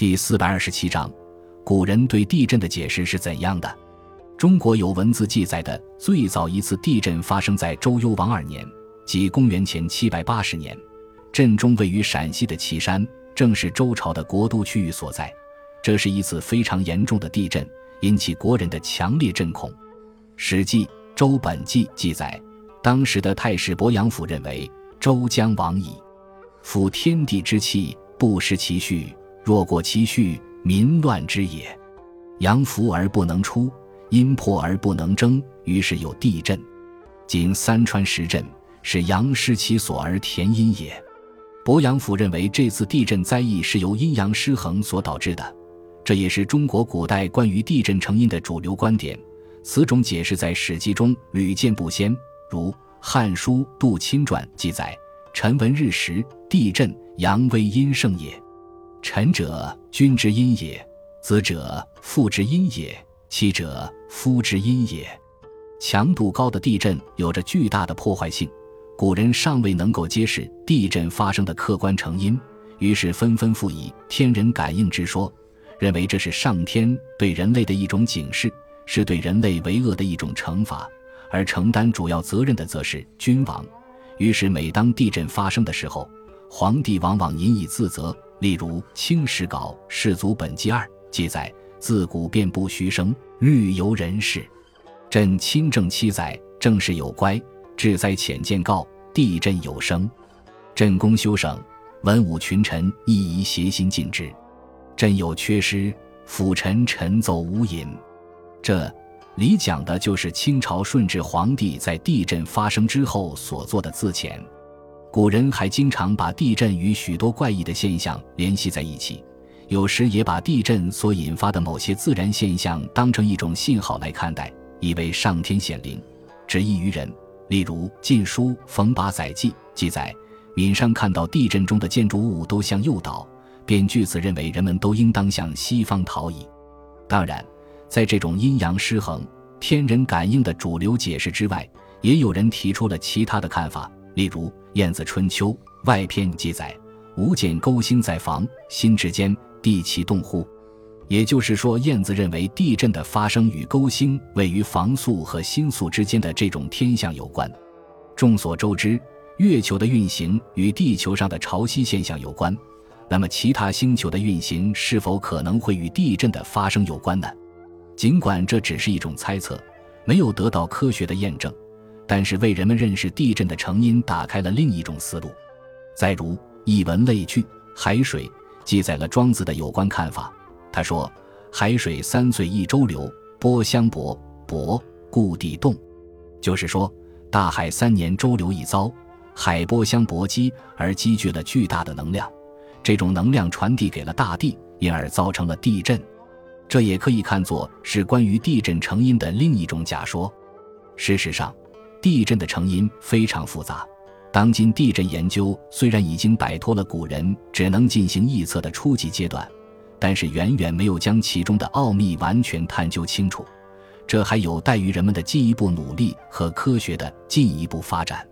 第四百二十七章，古人对地震的解释是怎样的？中国有文字记载的最早一次地震发生在周幽王二年，即公元前七百八十年。震中位于陕西的岐山，正是周朝的国都区域所在。这是一次非常严重的地震，引起国人的强烈震恐。《史记·周本纪》记载，当时的太史伯阳甫认为周将亡矣，夫天地之气不失其序，若过其序，民乱之也。阳伏而不能出。阴破而不能争，于是有地震。今三川石震，是阳失其所而填阴也。伯阳甫认为这次地震灾异是由阴阳失衡所导致的，这也是中国古代关于地震成因的主流观点。此种解释在《史记》中屡见不鲜，如《汉书·杜钦传》记载：“臣闻日食，地震，阳为阴盛也。臣者，君之阴也；子者，父之阴也。”妻者，夫之阴也。强度高的地震有着巨大的破坏性，古人尚未能够揭示地震发生的客观成因，于是纷纷附以天人感应之说，认为这是上天对人类的一种警示，是对人类为恶的一种惩罚，而承担主要责任的则是君王。于是，每当地震发生的时候，皇帝往往引以自责。例如《清史稿·世祖本纪二》记载。自古便不虚声，虑由人事。朕亲政七载，政事有乖，治灾浅见告，地震有声。朕公修省，文武群臣亦宜协心尽之。朕有缺失，辅臣臣奏无隐。这里讲的就是清朝顺治皇帝在地震发生之后所做的自遣。古人还经常把地震与许多怪异的现象联系在一起。有时也把地震所引发的某些自然现象当成一种信号来看待，以为上天显灵，旨意于人。例如《晋书·冯八载记》记载，闽上看到地震中的建筑物都向右倒，便据此认为人们都应当向西方逃逸。当然，在这种阴阳失衡、天人感应的主流解释之外，也有人提出了其他的看法。例如《晏子春秋·外篇》记载：“吾见勾星在房，心之间。”地气动乎？也就是说，晏子认为地震的发生与勾星位于房宿和星宿之间的这种天象有关。众所周知，月球的运行与地球上的潮汐现象有关。那么，其他星球的运行是否可能会与地震的发生有关呢？尽管这只是一种猜测，没有得到科学的验证，但是为人们认识地震的成因打开了另一种思路。再如一文类聚，海水。记载了庄子的有关看法。他说：“海水三岁一周流，波相搏，搏故地动。”就是说，大海三年周流一遭，海波相搏击而积聚了巨大的能量，这种能量传递给了大地，因而造成了地震。这也可以看作是关于地震成因的另一种假说。事实上，地震的成因非常复杂。当今地震研究虽然已经摆脱了古人只能进行臆测的初级阶段，但是远远没有将其中的奥秘完全探究清楚，这还有待于人们的进一步努力和科学的进一步发展。